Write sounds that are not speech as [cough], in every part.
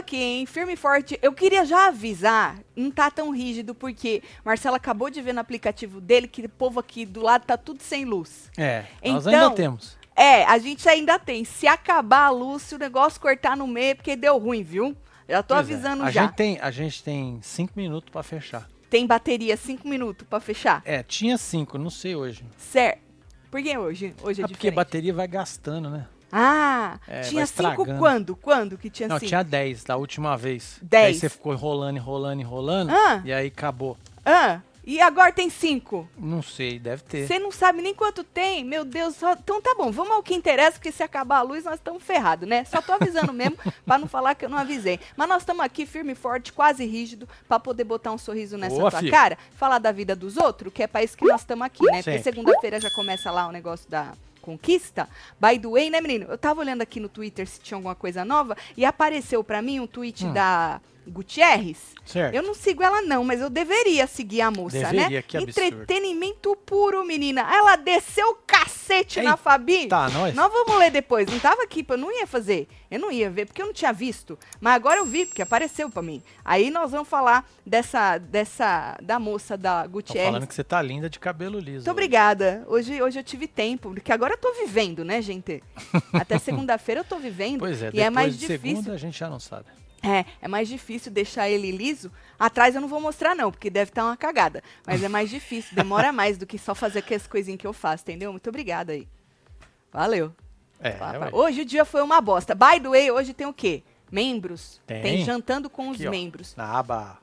aqui, hein? Firme e forte. Eu queria já avisar, não tá tão rígido, porque Marcelo acabou de ver no aplicativo dele que o povo aqui do lado tá tudo sem luz. É, Então, nós ainda temos. É, a gente ainda tem. Se acabar a luz, se o negócio cortar no meio, é porque deu ruim, viu? Já tô Pois é. avisando a já. Gente tem, a gente tem cinco minutos pra fechar. Tem bateria, cinco minutos pra fechar. É, tinha cinco, não sei hoje. Certo. Por que hoje? Hoje é, É porque a bateria vai gastando, né? Ah, É, tinha cinco quando? Quando que tinha Não, cinco? tinha 10 da última vez. Dez. Aí você ficou enrolando, enrolando, enrolando. Ah. E aí acabou. Ah, e agora tem cinco. Não sei, deve ter. Você não sabe nem quanto tem? Meu Deus, só... então tá bom, vamos ao que interessa, porque se acabar a luz nós estamos ferrados, né? Só tô avisando mesmo, [laughs] pra não falar que eu não avisei. Mas nós estamos aqui firme e forte, quase rígido, pra poder botar um sorriso nessa Boa, tua filho. cara, falar da vida dos outros, que é pra isso que nós estamos aqui, né? Porque Sempre. segunda-feira já começa lá o negócio da conquista. By the way, né, menino? Eu tava olhando aqui no Twitter se tinha alguma coisa nova e apareceu pra mim um tweet Hum. da Gutierrez. Certo. Eu não sigo ela não, mas eu deveria seguir a moça, Deveria, né? que absurdo. Entretenimento puro, menina. Ela desceu o cacete na Eita, Fabi. nós. Nós vamos ler depois. Não tava aqui, eu não ia fazer. Eu não ia ver, porque eu não tinha visto. Mas agora eu vi, porque apareceu pra mim. Aí nós vamos falar dessa, dessa, da moça da Tô Gutierrez. falando que você tá linda de cabelo liso. Muito obrigada. Hoje, hoje eu tive tempo, porque agora eu tô vivendo, né, gente? [laughs] Até segunda-feira eu tô vivendo. Pois é, e depois é mais de difícil. segunda a gente já não sabe. É, é mais difícil deixar ele liso. Atrás eu não vou mostrar, não, porque deve estar uma cagada. Mas é mais difícil, demora [laughs] mais do que só fazer aquelas coisinhas que eu faço, entendeu? Muito obrigada aí. Valeu. É. Hoje o dia foi uma bosta. By the way, hoje tem o quê? Membros. Tem. jantando com os Aqui, ó. membros. Na aba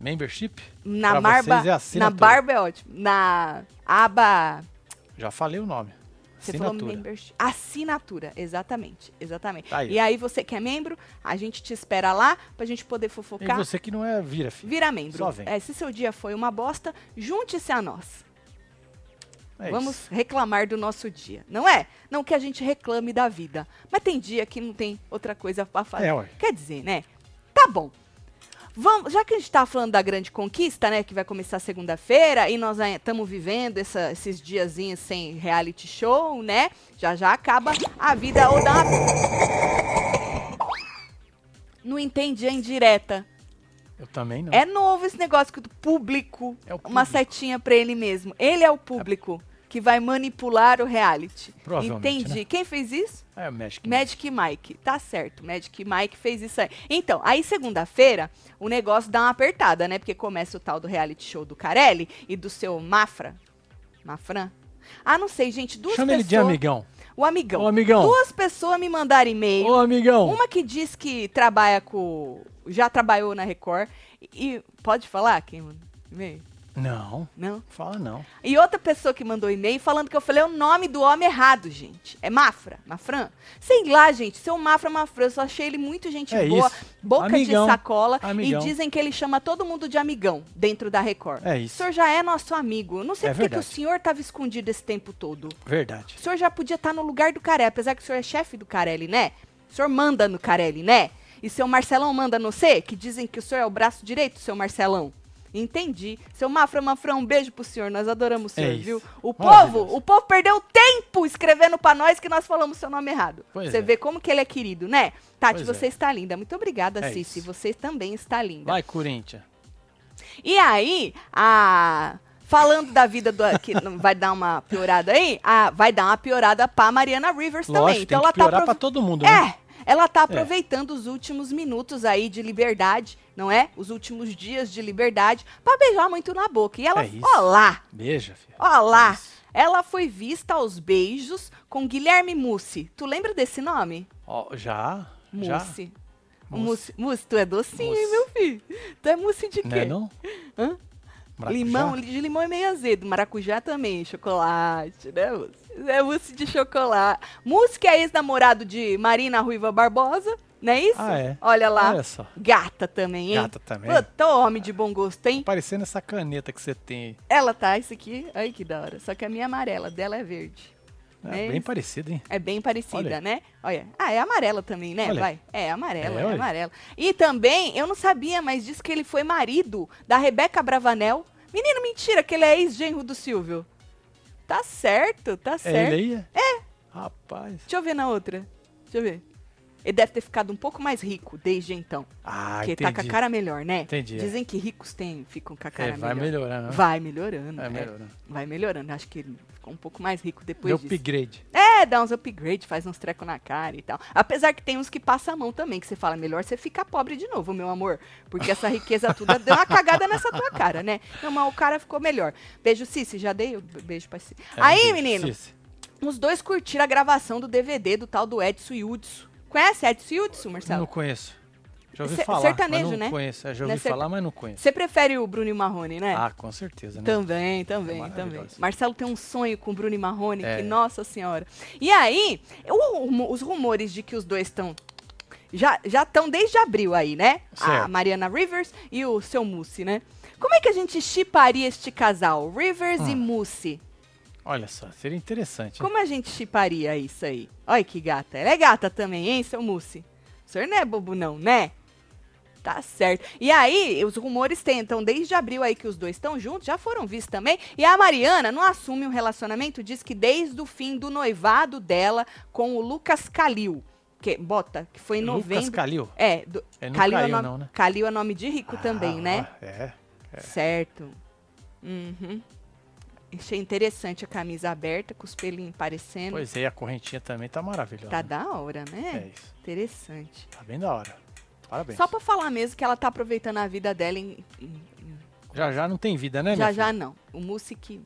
Membership? Na barba. é na barba é ótimo. Na aba. Já falei o nome. Você falou Assinatura. membership. Assinatura, exatamente. Exatamente. Tá aí. E aí, você que é membro, a gente te espera lá pra gente poder E fofocar. você que não é vira, filho. Vira membro. Só vem. É, se seu dia foi uma bosta, junte-se a nós. É Vamos isso. reclamar do nosso dia. Não é? Não que a gente reclame da vida. Mas tem dia que não tem outra coisa pra fazer. É, ué. Quer dizer, né? Tá bom. Vamos, já que a gente tá falando da grande conquista, né? Que vai começar segunda-feira, e nós estamos vivendo essa- esses diazinhos sem reality show, né? Já já acaba a vida ou dá uma... Não entendi a indireta. Eu também não. É novo esse negócio que do público, É o uma público. setinha pra ele mesmo. Ele é o público que vai manipular o reality. Provavelmente, Entendi. né? Quem fez isso? É o Magic. Magic Mike. Tá certo. Magic Mike fez isso aí. Então, aí segunda-feira, o negócio dá uma apertada, né? Porque começa o tal do reality show do Carelli e do seu Mafra. Mafran? Ah, não sei, gente. Duas Chama ele pessoas. de amigão. O amigão. Ô, amigão. Duas pessoas me mandaram e-mail. Ô, amigão. Uma que diz que trabalha com. Já trabalhou na Record. E. Pode falar quem e-mail? Não, Não? fala não. E outra pessoa que mandou e-mail falando que eu falei o nome do homem errado, gente. É Mafra? Mafran? Sei lá, gente. Seu Mafra Mafran, eu só achei ele muito gente É boa, isso. boca Amigão. de sacola. Amigão. E dizem que ele chama todo mundo de amigão dentro da Record. É O isso. senhor já é nosso amigo. Eu não sei É porque que o senhor estava escondido esse tempo todo. Verdade. O senhor já podia estar no lugar do Carelli, apesar que o senhor é chefe do Carelli, né? O senhor manda no Carelli, né? E seu Marcelão manda no C, que dizem que o senhor é o braço direito, seu Marcelão. Entendi. Seu Mafra Mafra, um beijo pro senhor. Nós adoramos o senhor, É viu? O povo, o povo perdeu tempo escrevendo pra nós que nós falamos seu nome errado. Pois você é. vê como que ele é querido, né? Tati, Pois você é. está linda. Muito obrigada, É Cici. Você também está linda. Vai, Corinthians. E aí, a. Falando da vida do. Que não vai dar uma piorada aí, a, vai dar uma piorada pra Mariana Rivers também. Lógico, Então tem ela tá. pra aprove- todo mundo, né? É, ela tá aproveitando os últimos minutos aí de liberdade, não é? Os últimos dias de liberdade, pra beijar muito na boca. E ela. É isso. Ó lá, Beija, filho. ó lá. É. Ela foi vista aos beijos com Guilherme Mussi. Tu lembra desse nome? Ó, já? Já? Mussi. Mussi. Mussi. Mussi, tu é docinho, hein, Mussi. meu filho? Tu é Mussi de quê? Não é não? Limão, de limão é meio azedo, maracujá também, chocolate, né, mousse? É mousse de chocolate. Mousse que é ex-namorado de Marina Ruiva Barbosa, não é isso? Ah, é. Olha lá. Olha só. Gata também, hein? Gata também. Puta, homem de bom gosto, hein? Parecendo essa caneta que você tem aí. Ela tá, isso aqui, ai que da hora. Só que a minha é amarela, dela é verde. É, É bem isso. parecido, hein? É bem parecida, Olha. né? Olha. Ah, é amarela também, né? Olha. Vai. É amarela, É, é, amarela. E também, eu não sabia, mas diz que ele foi marido da Rebeca Bravanel. Menino, mentira, que ele é ex-genro do Silvio. Tá certo, tá É certo. ele aí? É. Rapaz. Deixa eu ver na outra. Deixa eu ver. Ele deve ter ficado um pouco mais rico desde então. Ah, porque entendi. tá com a cara melhor, né? Entendi. Dizem que ricos têm, ficam com a cara É, vai melhor. melhorando. Vai melhorando. Vai é. melhorando. Vai melhorando. Acho que ele ficou um pouco mais rico depois Deu disso. upgrade. É, dá uns upgrade, faz uns trecos na cara e tal. Apesar que tem uns que passam a mão também, que você fala, melhor você ficar pobre de novo, meu amor. Porque essa riqueza toda deu uma cagada nessa tua cara, né? Não, mas o cara ficou melhor. Beijo, Cici, já dei beijo pra Cici. É, Aí, beijo. menino, Cici. os dois curtiram a gravação do DVD do tal do Edson Yudson. Conhece Edson Yudson, Não Marcelo? conheço. Já ouvi Cer- falar, sertanejo, não né? conheço. É, Já Né, ouvi falar, mas não conheço. Você prefere o Bruno e Marrone, né? Ah, com certeza, né? Também, também, É também. Marcelo tem um sonho com o Bruno e Marrone, É. que nossa senhora. E aí, os rumores de que os dois estão já já estão desde abril aí, né? A Certo. Mariana Rivers e o seu Mussi, né? Como é que a gente chiparia este casal, Rivers e Hum. Mussi? Olha só, seria interessante. Como a gente chiparia isso aí? Olha que gata. Ela é gata também, hein, seu Mussi? O senhor não é bobo não, né? Tá certo. E aí, os rumores tentam, desde abril aí que os dois estão juntos, já foram vistos também. E a Mariana não assume um relacionamento, diz que desde o fim do noivado dela com o Lucas Calil. Que, bota, que foi em Lucas novembro. Calil. É, do, Ele não Calil, é caiu, nome, não, né? Calil é nome de rico também, Ah, né? É. Certo. Uhum. Achei interessante a camisa aberta, com os pelinhos parecendo. Pois é, a correntinha também tá maravilhosa. Tá da hora, né? É isso. Interessante. Tá bem da hora. Parabéns. Só pra falar mesmo que ela tá aproveitando a vida dela em. em- em- Já já não tem vida, né, já já filha? não. O Mussi que.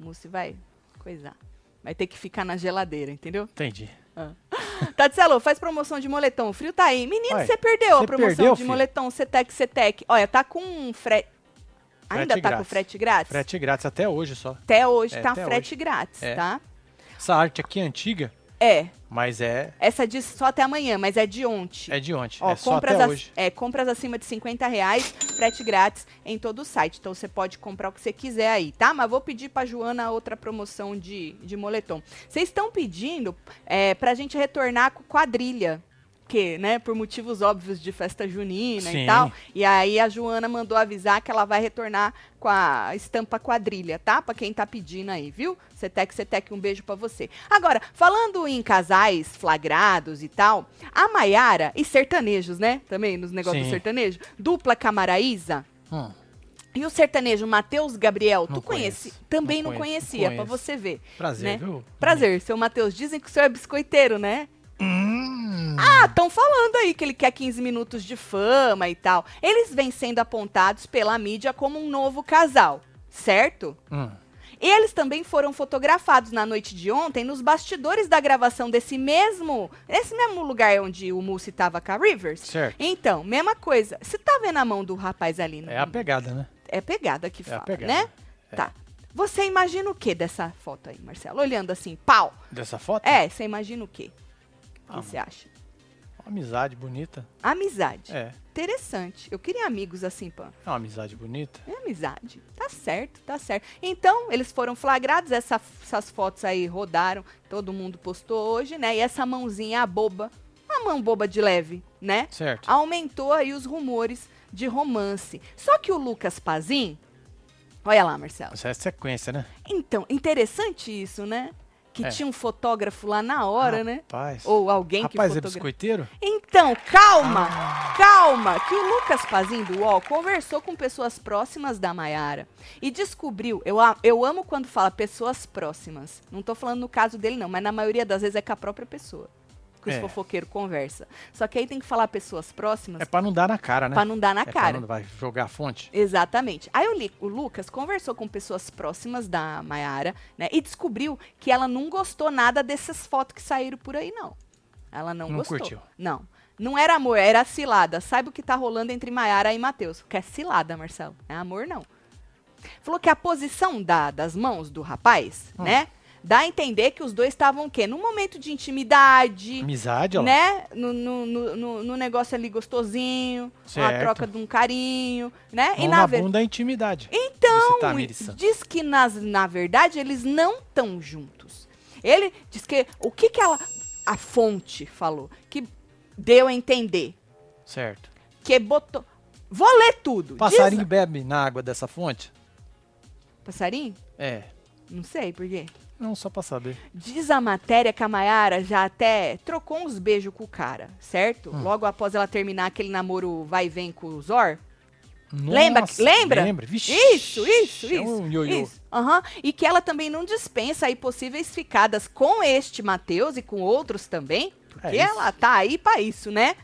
O Mussi vai coisar. Vai ter que ficar na geladeira, entendeu? Entendi. [laughs] Tatselo, faz promoção de moletom. O frio tá aí. Menino, você perdeu a promoção perdeu, de filho? moletom Cetec Cetec. Olha, tá com um frete. Ainda Frete tá com frete grátis? Frete grátis até hoje só. Até hoje É, tá até frete grátis, É. tá? Essa arte aqui é antiga, É. mas é, Essa diz só até amanhã, mas é de ontem. é de ontem. Ó, é só compras, até ac- hoje. é, compras acima de 50 reais, frete grátis em todo o site. Então você pode comprar o que você quiser aí, tá? Mas vou pedir pra Joana outra promoção de, de moletom. Vocês estão pedindo é, pra gente retornar com quadrilha. Que, né, por motivos óbvios de festa junina Sim. e tal. E aí a Joana mandou avisar que ela vai retornar com a estampa quadrilha, tá? Pra quem tá pedindo aí, viu? Cetec, Cetec, um beijo pra você. Agora, falando em casais flagrados e tal, a Maiara e sertanejos, né? Também nos negócios do sertanejo. Dupla Camaraíza. Hum, E o sertanejo Matheus Gabriel, Não tu conhece? conheço. Também Não conheço, conhecia, não conheço. você ver. prazer, né? viu? Prazer, seu Matheus. Dizem que o senhor é biscoiteiro, né? Hum, Ah, estão falando aí que ele quer 15 minutos de fama e tal. Eles vêm sendo apontados pela mídia como um novo casal, certo? hum. Eles também foram fotografados na noite de ontem nos bastidores da gravação desse mesmo, esse mesmo lugar onde o Mussi tava com a Rivers. Certo. Então, mesma coisa. Você tá vendo a mão do rapaz ali? no- É a pegada, né? É pegada que É a fala, pegada. né? É. Tá. Você imagina o que dessa foto aí, Marcelo? Olhando assim, pau. Dessa foto? É, você imagina o O que você acha? Uma amizade bonita. Amizade. É. Interessante. Eu queria amigos assim, Pan. É uma amizade bonita. É amizade. Tá certo, tá certo. Então, eles foram flagrados, essa- essas fotos aí rodaram, todo mundo postou hoje, né? E essa mãozinha, a boba, a mão boba de leve, né? Certo. Aumentou aí os rumores de romance. Só que o Lucas Pazin, olha lá, Marcelo. Essa é sequência, né? Então, interessante isso, né? Que É. tinha um fotógrafo lá na hora, né? Rapaz. Ou alguém que Rapaz, é biscoiteiro? Então, calma, calma, que o Lucas Pazin do UOL conversou com pessoas próximas da Maiara e descobriu, eu, eu amo quando fala pessoas próximas, não tô falando no caso dele não, mas na maioria das vezes é com a própria pessoa que os É. fofoqueiros conversa. Só que aí tem que falar pessoas próximas É pra não dar na cara, né? pra não dar na É cara. não vai jogar a fonte. Exatamente. Aí o, Li- o Lucas conversou com pessoas próximas da Maiara, né? E descobriu que ela não gostou nada dessas fotos que saíram por aí, não. Ela não, Não gostou. curtiu. Não. Não era amor, era cilada. Saiba o que tá rolando entre Maiara e Matheus. Que é cilada, Marcelo. É amor, não. Falou que a posição da- das mãos do rapaz, Hum. né? Dá a entender que os dois estavam o quê? Num momento de intimidade, Amizade, ó. né? No, no, no, no- negócio ali gostosinho, uma Certo. troca de um carinho, né? Mão na na ver- bunda é intimidade. Então, Santos. diz que nas, na verdade eles não estão juntos. Ele diz que o que que ela a fonte falou que deu a entender Certo. que botou Vou ler tudo. Passarinho Diz- bebe na água dessa fonte? Passarinho? É. Não sei por quê. Não, só pra saber. Diz a matéria que a Mayara já até trocou uns beijos com o cara, certo? Hum. Logo após ela terminar aquele namoro vai e vem com o Zor. Nossa, Lembra? Lembra? Lembra? Vixe, Isso, isso, é isso. um ioiô. Isso. Aham. E que ela também não dispensa aí possíveis ficadas com este Matheus e com outros também. Porque É ela tá aí pra isso, né?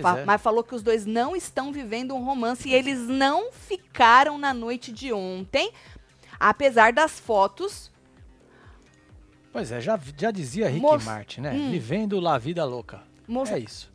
Fa- é. Mas falou que os dois não estão vivendo um romance e eles não ficaram na noite de ontem, apesar das fotos. Pois é, já, já dizia Rick Moço- Martin, né? Hum. Vivendo la vida louca. Moça, É isso.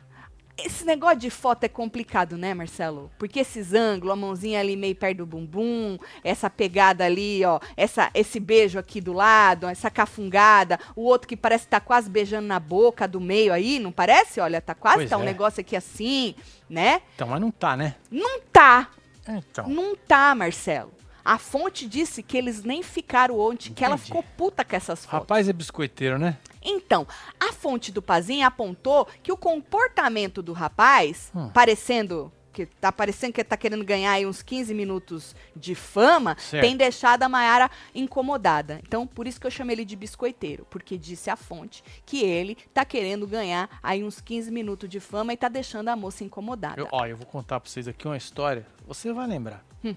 Esse negócio de foto é complicado, né, Marcelo? Porque esses ângulos, a mãozinha ali meio perto do bumbum, essa pegada ali, ó, essa, esse beijo aqui do lado, essa cafungada, o outro que parece que tá quase beijando na boca do meio aí, não parece? Olha, tá quase, Pois tá um é. negócio aqui assim, né? Então, mas não tá, né? Não tá, Então. não tá, Marcelo. A fonte disse que eles nem ficaram ontem, que ela Entendi. ficou puta com essas fotos. Rapaz é biscoiteiro, né? Então, a fonte do Pazinho apontou que o comportamento do rapaz, Hum. parecendo que tá parecendo que tá querendo ganhar aí uns 15 minutos de fama, Certo. tem deixado a Mayara incomodada. Então, por isso que eu chamei ele de biscoiteiro, porque disse a fonte que ele tá querendo ganhar aí uns 15 minutos de fama e tá deixando a moça incomodada. Eu, ó, eu vou contar pra vocês aqui uma história. Você vai lembrar. Hum.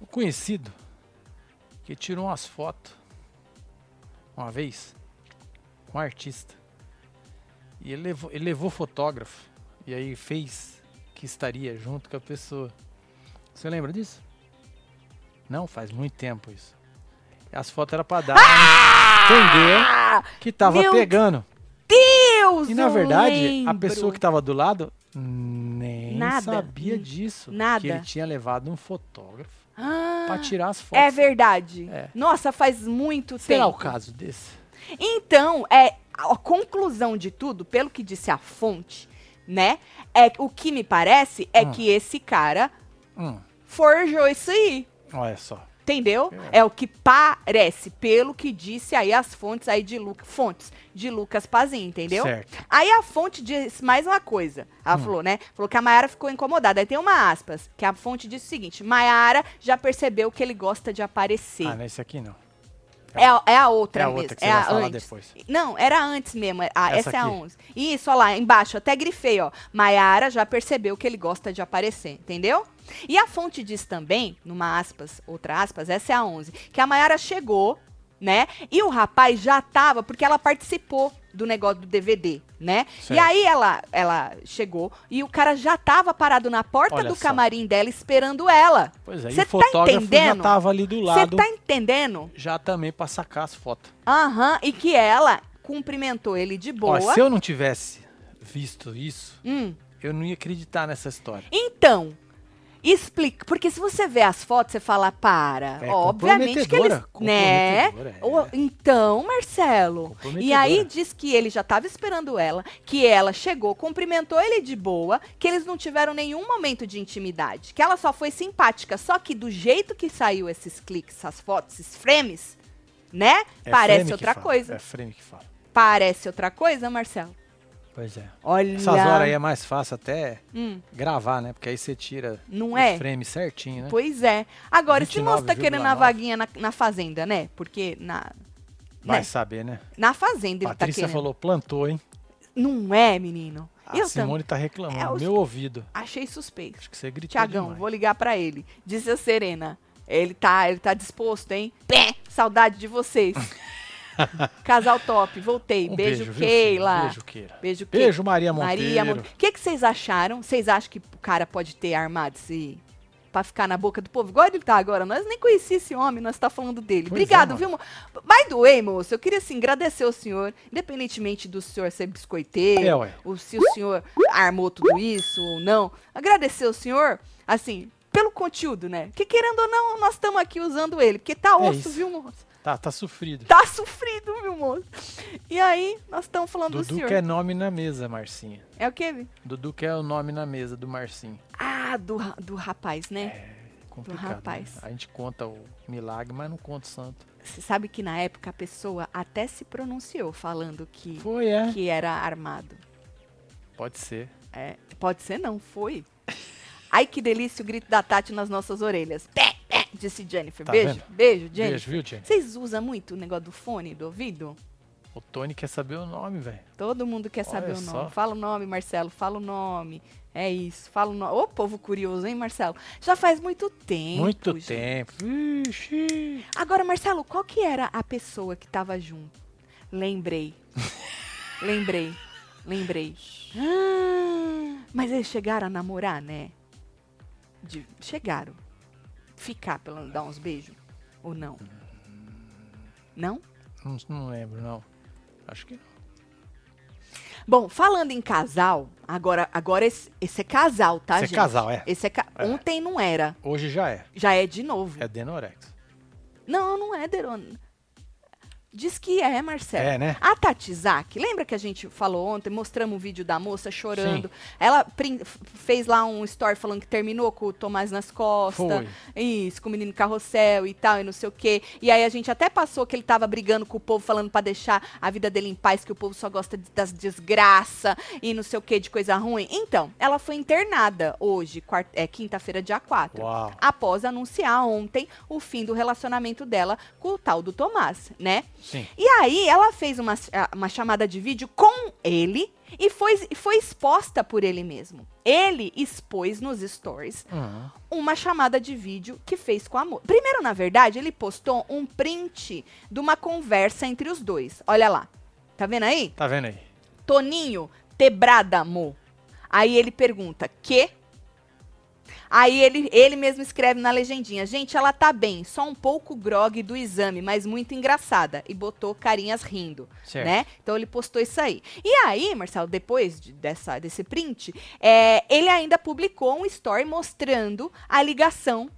Um conhecido que tirou umas fotos uma vez com um artista. E ele levou, ele levou fotógrafo. E aí fez que estaria junto com a pessoa. Você lembra disso? Não, faz muito tempo isso. As fotos eram pra dar entender Ah, que tava meu pegando. Deus! E na verdade, a lembro. pessoa que tava do lado nem Nada. sabia disso. nada. Que ele tinha levado um fotógrafo Ah, pra tirar as fotos. É verdade. É. Nossa, faz muito Será tempo. o caso desse? Então, é a conclusão de tudo, pelo que disse a fonte, né? É o que me parece é Hum. que esse cara Hum, forjou isso aí. olha só. Entendeu? É. o que parece, pelo que disse aí as fontes aí de Lucas, fontes de Lucas Pazin, entendeu? Certo. Aí a fonte disse mais uma coisa. Ela Hum. falou, né? Falou que a Mayara ficou incomodada. Aí tem uma aspas, que a fonte disse o seguinte: Mayara já percebeu que ele gosta de aparecer. Ah, nesse aqui não. É, a- é a outra É a mesmo. outra que é você vai a falar antes. depois. Não, era antes mesmo. Ah, essa, Essa é a aqui. 11. Isso, ó lá, embaixo, até grifei, ó. Maiara já percebeu que ele gosta de aparecer, entendeu? E a fonte diz também, numa aspas, outra aspas, essa é a 11, que a Maiara chegou, né? E o rapaz já tava, porque ela participou do negócio do DVD, né? Certo. E aí ela, ela chegou e o cara já tava parado na porta Olha do só. camarim dela esperando ela. Pois é, e Cê o tá fotógrafo já entendendo? tava ali do Você lado, tá entendendo? já também pra sacar as fotos. Aham, e que ela cumprimentou ele de boa. Ó, se eu não tivesse visto isso, Hum, eu não ia acreditar nessa história. Então, explica. Porque se você vê as fotos, você fala, para. É obviamente que eles. Né? é. Ô, Então, Marcelo. E aí diz que ele já estava esperando ela, que ela chegou, cumprimentou ele de boa, que eles não tiveram nenhum momento de intimidade, que ela só foi simpática. Só que do jeito que saiu esses cliques, essas fotos, esses frames, né? É Parece outra fala, coisa. É frame que fala. Parece outra coisa, Marcelo? Pois é. Olha. Essas horas aí é mais fácil até Hum, gravar, né? Porque aí você tira não é? frame certinho, né? Pois é. Agora, esse moço tá 29,9. querendo a vaguinha na, na fazenda, né? Porque na, Vai né? saber, né? na fazenda ele tá Patrícia querendo. falou, plantou, hein? Não é, menino? A Eu Simone tá reclamando, É, os- meu ouvido. Achei suspeito. Acho que você gritou Tiagão, demais. vou ligar pra ele. Disse a Serena. Ele tá, ele tá disposto, hein? Pé! Saudade de vocês. [laughs] [laughs] Casal top, voltei. Um beijo, beijo, Keila. Beijo, Keila. Beijo, Keila. Beijo, Maria Monteiro. Maria Mon- O que, que vocês acharam? Vocês acham que o cara pode ter armado esse. Pra ficar na boca do povo? Igual ele tá agora. Nós nem conhecíamos esse homem, nós tá falando dele. Pois é, Obrigado, mano. viu, By the way, moço, eu queria, assim, agradecer ao senhor, independentemente do senhor ser biscoiteiro, É, ou se o senhor armou tudo isso ou não. Agradecer ao senhor, assim, pelo conteúdo, né? Que querendo ou não, nós estamos aqui usando ele, porque tá É osso, isso. viu, moço? Tá, tá sofrido. Tá sofrido, viu, moço? E aí, nós estamos falando do Dudu senhor. quer nome na mesa, Marcinha. É o quê, Vi? Dudu quer o nome na mesa do Marcinho. Ah, do, do rapaz, né? É complicado. rapaz. né? A gente conta o milagre, mas não conta o santo. Você sabe que na época a pessoa até se pronunciou falando que, Foi, é. que era armado. Pode ser. É, pode ser não, foi. Ai, que delícia o grito da Tati nas nossas orelhas. Pé, pé. Disse Jennifer. Tá beijo, vendo? beijo, Jennifer. Beijo, viu, Jenny? Vocês usam muito o negócio do fone, do ouvido? O Tony quer saber o nome, velho. Todo mundo quer saber Olha o só. nome. Fala o nome, Marcelo. Fala o nome. É isso. Fala o nome. Ô, povo curioso, hein, Marcelo? Já faz muito tempo. Muito gente. tempo. Ixi. Agora, Marcelo, qual que era a pessoa que tava junto? Lembrei. [laughs] lembrei. Lembrei. Mas eles chegaram a namorar, né? De- chegaram. Ficar, pelo dar uns beijos? Ou não? Não? Não, não lembro, não. Acho que não. Bom, falando em casal, agora, agora esse, esse é casal, tá, Esse é gente? casal, é. Esse é ca- É. Ontem não era. Hoje já é. Já é de novo. É Denorex. Não, não é, Deron. Diz que é, Marcelo. É, né? A Tati Zak, lembra que a gente falou ontem, mostramos um vídeo da moça chorando? Ela prin- f- fez lá um story falando que terminou com o Tomás nas costas. Foi. Isso, com o menino carrossel e tal, e não sei o quê. E aí a gente até passou que ele tava brigando com o povo, falando pra deixar a vida dele em paz, que o povo só gosta de- das desgraça e não sei o quê, de coisa ruim. Então, ela foi internada hoje, é, quinta-feira, dia 4 Uau. após anunciar ontem o fim do relacionamento dela com o tal do Tomás, né? Sim. E aí ela fez uma, uma chamada de vídeo com ele e foi, foi exposta por ele mesmo. Ele expôs nos stories Uhum. uma chamada de vídeo que fez com a moça. Primeiro, na verdade, ele postou um print de uma conversa entre os dois. Olha lá. Tá vendo aí? Tá vendo aí? Toninho, tebrada, mo. Aí ele pergunta, que? Aí ele, ele mesmo escreve na legendinha, gente, ela tá bem, só um pouco grog do exame, mas muito engraçada. E botou carinhas rindo, Certo. né? Então ele postou isso aí. E aí, Marcelo, depois de- dessa, desse print, é, ele ainda publicou um story mostrando a ligação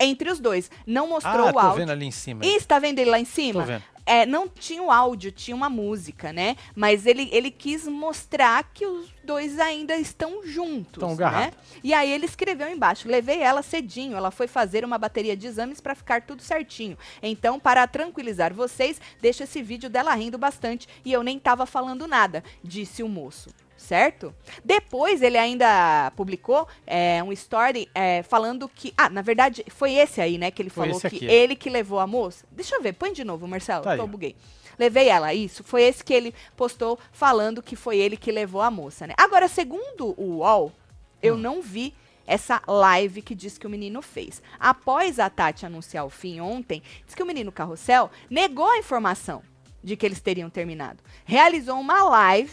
entre os dois. Não mostrou ah, o tô áudio. vendo ali em cima. Isso, tá vendo ele lá em cima? Tô vendo. É, não tinha o áudio, tinha uma música, né? Mas ele, ele quis mostrar que os dois ainda estão juntos, Tão né? E aí ele escreveu embaixo: levei ela cedinho, ela foi fazer uma bateria de exames para ficar tudo certinho. Então, para tranquilizar vocês, deixa esse vídeo dela rindo bastante e eu nem tava falando nada, disse o moço. Certo? Depois ele ainda publicou é, um story é, falando que. Ah, na verdade, foi esse aí, né? Que ele Foi falou que aqui, ele que levou a moça. Deixa eu ver, põe de novo, Marcelo, Tá eu buguei. Levei ela, isso. Foi esse que ele postou falando que foi ele que levou a moça, né? Agora, segundo o UOL, eu Hum. não vi essa live que diz que o menino fez. Após a Tati anunciar o fim ontem, diz que o menino Carrossel negou a informação de que eles teriam terminado. Realizou uma live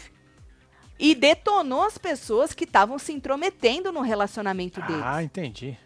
e detonou as pessoas que estavam se intrometendo no relacionamento deles. Ah, entendi.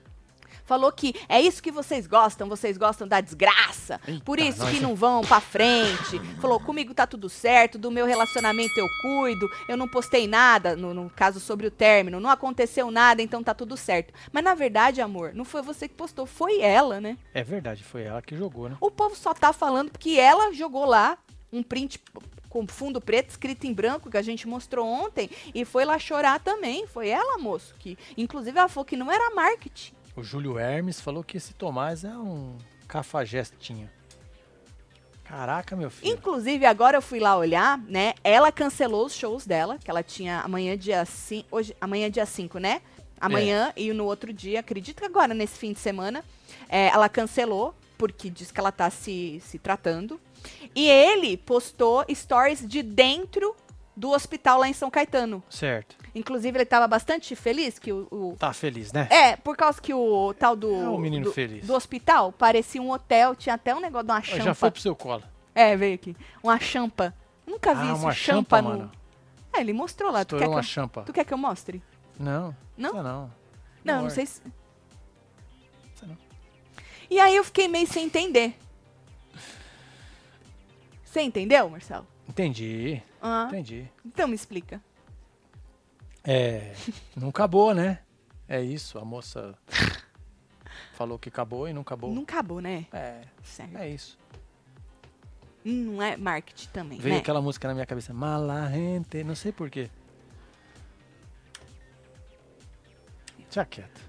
Falou que é isso que vocês gostam, vocês gostam da desgraça. Eita, por isso que não vão pra frente. [laughs] Falou, comigo tá tudo certo, do meu relacionamento eu cuido, eu não postei nada, no, no caso sobre o término, não aconteceu nada, então tá tudo certo. Mas na verdade, amor, não foi você que postou, foi ela, né? É verdade, foi ela que jogou, né? O povo só tá falando porque ela jogou lá um print com fundo preto escrito em branco que a gente mostrou ontem e foi lá chorar também. Foi ela, moço, que inclusive ela falou que não era marketing. O Júlio Hermes falou que esse Tomás é um cafajestinho. Caraca, meu filho. Inclusive, agora eu fui lá olhar, né? Ela cancelou os shows dela, que ela tinha amanhã dia 5, hoje, amanhã dia 5, né? Amanhã e no outro dia, acredito que agora, nesse fim de semana, é, ela cancelou, porque diz que ela tá se, se tratando. E ele postou stories de dentro do hospital lá em São Caetano. Certo. Inclusive, ele tava bastante feliz que o- o, Tá feliz, né? É, por causa que o tal do. É um menino do, feliz. do hospital parecia um hotel, tinha até um negócio de uma champa. Já foi pro seu colo. É, veio aqui. Uma champa. Nunca vi Ah, isso. uma champa, champa, no. mano. É, ele mostrou lá. Tu quer, Estourou que uma eu... champa. tu quer que eu mostre? Não. Não? Não, não. Não, não Amor. sei se. E aí eu fiquei meio sem entender. Você entendeu, Marcelo? Entendi, Ah, entendi. então me explica. É, não acabou, né? É isso, a moça [laughs] falou que acabou e não acabou. Não acabou, né? É, Certo. é isso. Não é marketing também, Veio né? aquela música na minha cabeça, Mala gente, não sei porquê. Tchau quieto,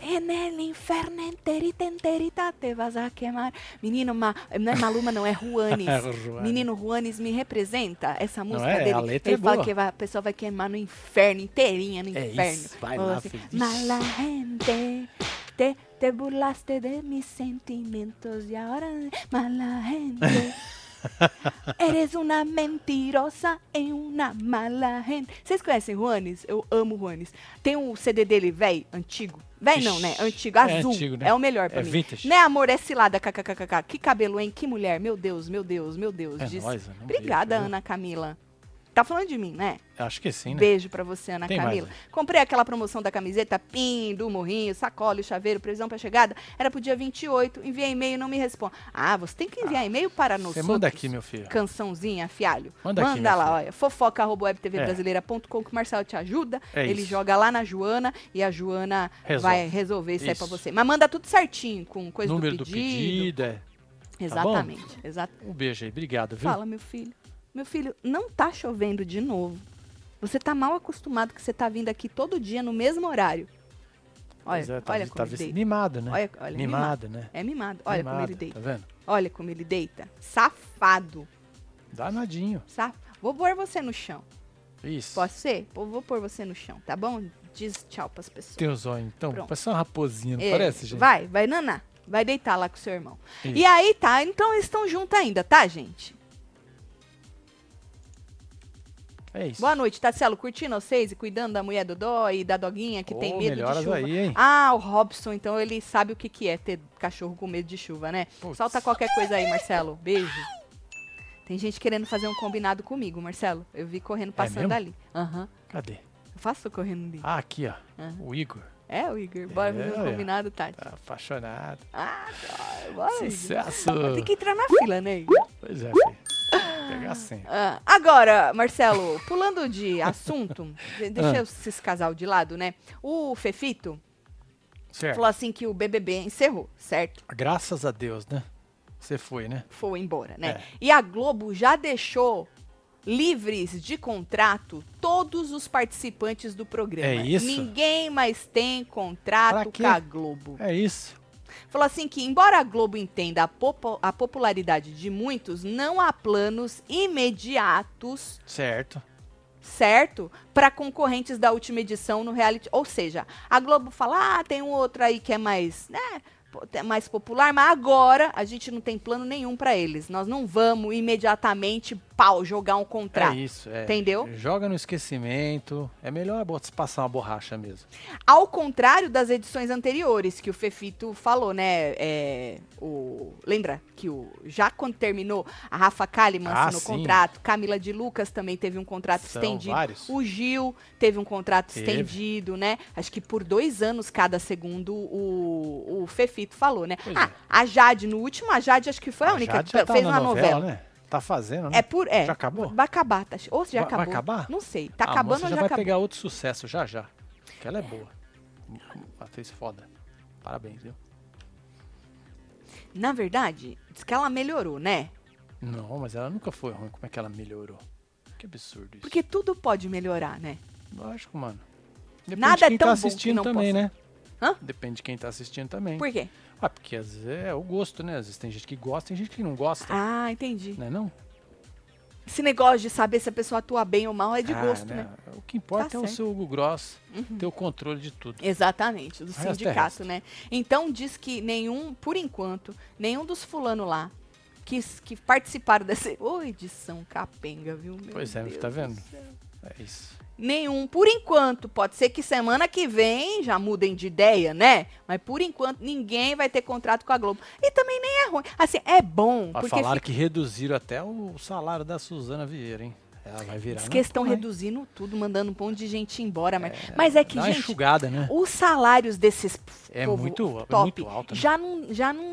En el inferno enterita, enterita te vas a quemar. Menino, ma... não é Maluma, não, é Juanes. [laughs] Juanes. Menino Juanes me representa. Essa música é? dele. A letra ele é fala boa. que vai- a pessoa vai queimar no inferno, inteirinha no É inferno. isso, vai lá, assim. Mala gente. Te, te burlaste de mis sentimientos y ahora mala gente. [laughs] Eres uma mentirosa e uma mala gente. Vocês conhecem Juanes? Eu amo Juanes. Tem um CD dele, véi, antigo. Véi não, né? Antigo, É azul. É, antigo, né? o melhor pra É mim. vintage. Né, amor? É cilada, kkkk. Que cabelo, hein? Que mulher. Meu Deus, meu Deus, meu Deus. É Diz- nóis, Obrigada? Ana Camila. Tá falando de mim, né? Acho que sim, né? Beijo pra você, Ana Tem mais, Camila. né? Comprei aquela promoção da camiseta PIN, do morrinho, sacola, e chaveiro, previsão pra chegada. Era pro dia 28. Enviei e-mail e não me responde. Ah, você tem que enviar e-mail para nós. Você manda aqui, meu filho. Cançãozinha, fialho. Manda aqui, minha lá, olha. Fofoca arroba webtvbrasileira.com que o Marcelo te ajuda. É ele isso. joga lá na Joana e a Joana Resolve. vai resolver isso, aí pra Isso. você. Mas manda tudo certinho, com coisa Número do do pedido. pedido, é. Exatamente. Exato. Um beijo aí, obrigado, viu? Fala, meu filho. Meu filho, não tá chovendo de novo. Você tá mal acostumado que você tá vindo aqui todo dia no mesmo horário. Olha, é, tá, olha tá como ele vestido- deita. mimado, né? Olha, olha, mimado, né? É mimado. Olha como Mimado, ele deita. Tá vendo? Olha como ele deita. Safado. Danadinho. Saf... Vou pôr você no chão. Isso. Pode ser? Vou vou pôr você no chão, tá bom? Diz tchau pras pessoas. Tem os olhos, então. Pronto. Parece uma raposinha, não É, parece, gente? Vai, vai, Naná. Vai deitar lá com seu irmão. Isso. E aí, tá? Então eles estão juntos ainda, tá, gente? É isso. Boa noite, Tatselo. Curtindo vocês e cuidando da mulher do dó e da doguinha que Ô, tem medo de chuva. aí, hein? Ah, o Robson, então ele sabe o que, que é ter cachorro com medo de chuva, né? Putz. Solta qualquer coisa aí, Marcelo. Beijo. Tem gente querendo fazer um combinado comigo, Marcelo. Eu vi correndo passando mesmo? ali. Aham. Cadê? Eu faço correndo ali. Ah, aqui, ó. Aham. O Igor. É, o Igor. Bora É, fazer um olha. combinado, Tati. Tá apaixonado. Ah. Bora, Igor. Sucesso! Tem que entrar na fila, né, Igor? Pois é, filho. Pegar assim. Ah, agora, Marcelo, pulando de [laughs] assunto, de- deixa Ah. esses casal de lado, né? O Fefito Certo. falou assim que o BBB encerrou, certo? Graças a Deus, né? Você foi, né? Foi embora, né? É. E a Globo já deixou livres de contrato todos os participantes do programa. É isso? Ninguém mais tem contrato com a Globo. É isso. Falou assim que, embora a Globo entenda a, popo- a popularidade de muitos, não há planos imediatos Certo. certo? Para concorrentes da última edição no reality. Ou seja, a Globo fala, ah, tem um outro aí que é mais, né? é Mais popular, mas agora a gente não tem plano nenhum para eles. Nós não vamos imediatamente pau jogar um contrato. É isso. É. Entendeu? Joga no esquecimento. É melhor passar uma borracha mesmo. Ao contrário das edições anteriores, que o Fefito falou, né? é, o, lembra que o, já quando terminou, a Rafa Kalimann Ah, assinou sim. contrato, Camila de Lucas também teve um contrato São estendido. vários. O Gil teve um contrato Teve. estendido, né? Acho que por dois anos cada segundo o, o Fefito falou, né? Pois ah, é. a Jade, no último, a Jade acho que foi a, única Jade que tá fez na uma novela. né? Tá fazendo, né? É por. É. Já acabou? Vai acabar, tá? Ou já Vai- vai acabou? acabar? Não sei. Tá a acabando ou já já vai acabou? pegar outro sucesso já já. Que ela é boa. Atriz foda. Parabéns, viu? Na verdade, diz que ela melhorou, né? Não, mas ela nunca foi ruim. Como é que ela melhorou? Que absurdo isso. Porque tudo pode melhorar, né? Lógico, mano. Depende Nada de é quem tão tá assistindo também, possa. né? Hã? Depende de quem tá assistindo também. Por quê? Ah, porque às vezes é o gosto, né? Às vezes tem gente que gosta, tem gente que não gosta. Ah, entendi. Né não? Esse negócio de saber se a pessoa atua bem ou mal é de Ah, gosto, né? O que importa Tá é o certo. seu Hugo Gross Uhum. ter o controle de tudo. Exatamente, do O resto é sindicato, resto. né? Então diz que nenhum, por enquanto, nenhum dos fulano lá que, que participaram dessa [laughs] ô, edição capenga, viu? Meu Pois é, Deus tá do vendo? É isso. Nenhum, por enquanto. Pode ser que semana que vem já mudem de ideia, né? Mas por enquanto ninguém vai ter contrato com a Globo. E também nem é ruim. Assim, é bom, porque falaram fica- que reduziram até o salário da Suzana Vieira, hein? Ela vai virar. diz que estão reduzindo tudo, mandando um monte de gente embora. Mas é, mas é que, gente, enxugada, né? os salários desses É muito- é top muito alto, né? já não, já não,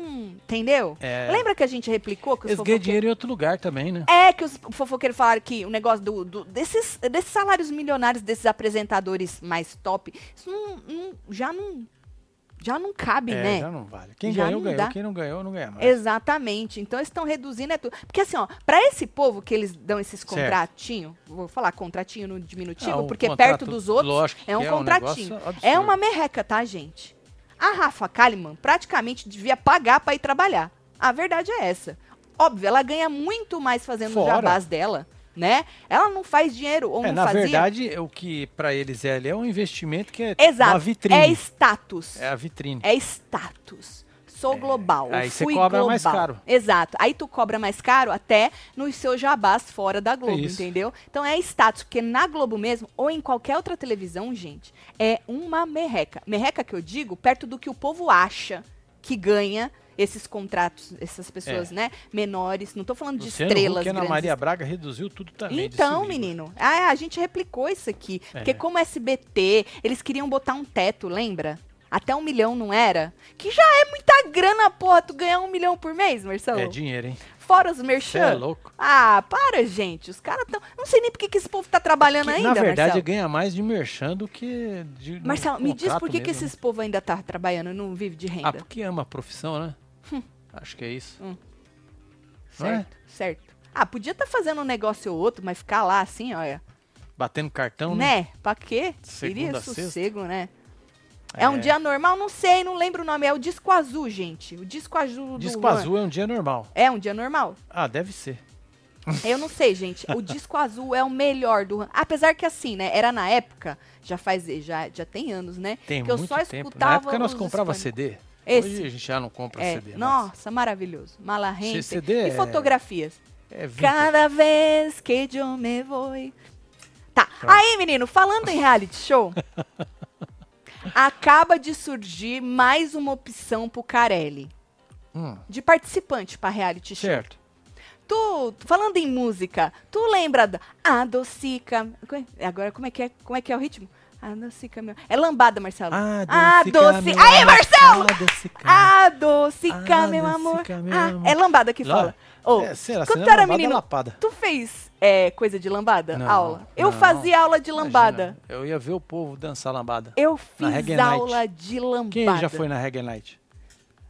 entendeu? É. Lembra que a gente replicou que os Eles ganham fofoqueiros... dinheiro em outro lugar também, né? É que os fofoqueiros falaram que o negócio do, do- desses, desses salários milionários desses apresentadores mais top, isso não, não- já não já não cabe, É, né? já não vale. Quem Já ganhou, ganhou. dá. Quem não ganhou, não ganha mais. Exatamente. Então eles estão reduzindo é tudo. Porque assim, ó, para esse povo que eles dão esses contratinhos, vou falar contratinho no diminutivo, Ah, um porque perto dos outros é um é um contratinho. absurdo. é uma merreca, tá, gente? A Rafa Kalimann praticamente devia pagar para ir trabalhar. A verdade é essa. Óbvio, ela ganha muito mais fazendo Fora. jabás dela. Né? Ela não faz dinheiro ou É, não na fazia. verdade, o que pra eles é ali é um investimento que é Exato. uma vitrine. É status. É a vitrine. É status. Sou global. aí você cobra global. mais caro. Exato. Aí tu cobra mais caro até nos seus jabás fora da Globo, Isso. entendeu? Então é status, porque na Globo mesmo, ou em qualquer outra televisão, gente, é uma merreca. Merreca que eu digo, perto do que o povo acha que ganha esses contratos, essas pessoas, É. né, menores. Não tô falando de Luciano estrelas Huck e Ana grandes. Maria Braga reduziu tudo também. Então, menino, ah, a gente replicou isso aqui. É. Porque como SBT, eles queriam botar um teto, lembra? Até um milhão, não era? Que já é muita grana, porra, tu ganhar um milhão por mês, Marcelo. É dinheiro, hein? Fora os Você merchan. é louco. Ah, para, gente. Os caras tão. Não sei nem por que esse povo tá trabalhando Que, ainda, na verdade, Marcelo. ganha mais de merchan do que de. Marcelo, me diz por que, que né? esses povo ainda tá trabalhando e não vive de Ah, renda. porque ama a profissão, né? Acho que é isso. Hum. é? certo, certo. Ah, podia estar fazendo um negócio ou outro, mas ficar lá assim, olha. Batendo cartão, né? Né? Pra quê? Segunda Queria a sexta. sossego, né? É. um dia normal? Não sei, não lembro o nome. É o disco azul, gente. O disco azul do Disco azul é um dia normal. É um dia normal? Ah, deve ser. [laughs] Eu não sei, gente. O disco azul é o melhor do. Apesar que assim, né? Era na época, já faz, já, já tem anos, né? Tem que eu muito só tempo. escutava. Na época nós comprava hispânicos. CD. Esse. Hoje a gente já não compra É, CD. nossa, maravilhoso. Malarrente. CD E é- fotografias. É. Cada vez que eu me vou. Tá. Aí, menino, falando em reality show, [laughs] acaba de surgir mais uma opção pro Carelli. Hum, De participante pra reality show. certo. Tu, falando em música, tu lembra da Adocica. Agora, como é que é, como é, que é o ritmo? Adocica, meu. É lambada, Marcelo. Ah, Adoci... Aí, Marcelo! Ah, Adocica, meu amor. Ah, amor. é lambada que fala. Ô, é, sei lá, quando se tu é era lambada, é menino, lapada. tu fez é, coisa de lambada? Não, aula? Eu não. fazia aula de Imagina, lambada. Eu ia ver o povo dançar lambada. Eu fiz Night. aula de lambada. Quem já foi na Reggae Night?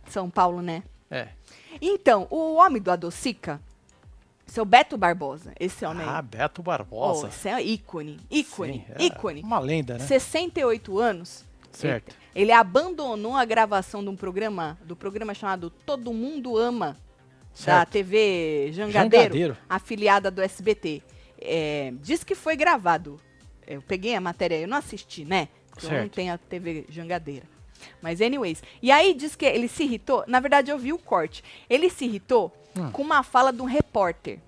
São Paulo, né? É. Então, o homem do Adocica, seu Beto Barbosa, esse homem Ah. Beto Oh, Barbosa. esse é ícone, ícone, Sim, é ícone. Uma lenda, né? 68 anos. Certo. Ele abandonou a gravação de um programa, do programa chamado Todo Mundo Ama, da Certo. TV Jangadeiro, Jangadeiro. afiliada do SBT. É, diz que foi gravado. Eu peguei a matéria, eu não assisti, né? Porque eu não Certo. tenho a TV Jangadeira. Mas, anyways. E aí diz que ele se irritou. Na verdade, eu vi o corte. Ele se irritou Hum. com uma fala de um repórter.